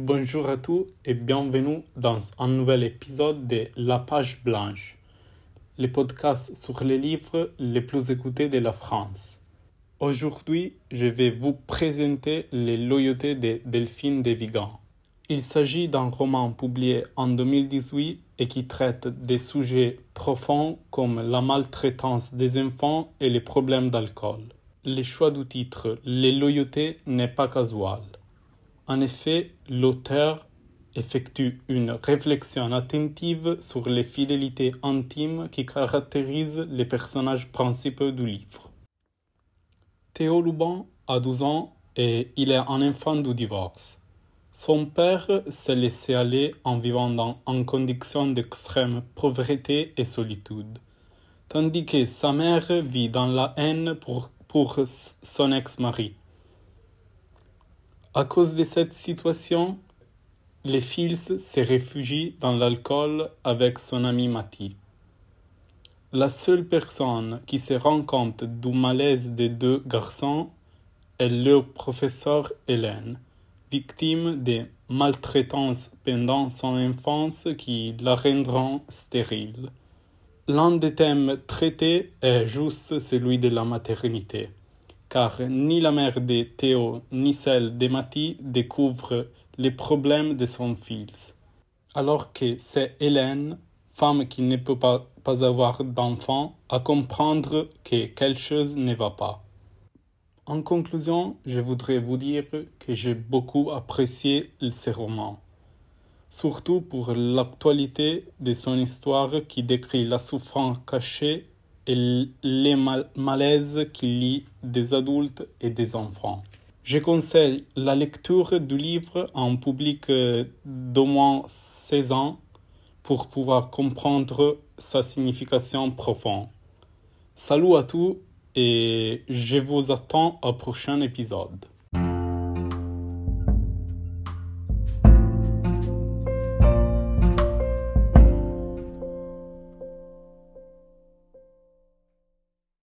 Bonjour à tous et bienvenue dans un nouvel épisode de La Page Blanche, le podcast sur les livres les plus écoutés de la France. Aujourd'hui, je vais vous présenter Les loyautés de Delphine de Vigan. Il s'agit d'un roman publié en 2018 et qui traite des sujets profonds comme la maltraitance des enfants et les problèmes d'alcool. Le choix du titre Les loyautés n'est pas casual. En effet, l'auteur effectue une réflexion attentive sur les fidélités intimes qui caractérisent les personnages principaux du livre. Théo Lubin a 12 ans et il est un enfant du divorce. Son père s'est laissé aller en vivant dans, en conditions d'extrême pauvreté et solitude, tandis que sa mère vit dans la haine pour son ex-mari. À cause de cette situation, les fils se réfugient dans l'alcool avec son ami Mati. La seule personne qui se rend compte du malaise des deux garçons est leur professeur Hélène, victime de maltraitances pendant son enfance qui la rendront stérile. L'un des thèmes traités est juste celui de la maternité, car ni la mère de Théo ni celle de Mati découvrent les problèmes de son fils, alors que c'est Hélène, femme qui ne peut pas, avoir d'enfant, à comprendre que quelque chose ne va pas. En conclusion, je voudrais vous dire que j'ai beaucoup apprécié ce roman, surtout pour l'actualité de son histoire qui décrit la souffrance cachée et les mal malaises qui lient des adultes et des enfants. Je conseille la lecture du livre un public d'au moins 16 ans pour pouvoir comprendre sa signification profonde. Salut à tous et je vous attends au prochain épisode.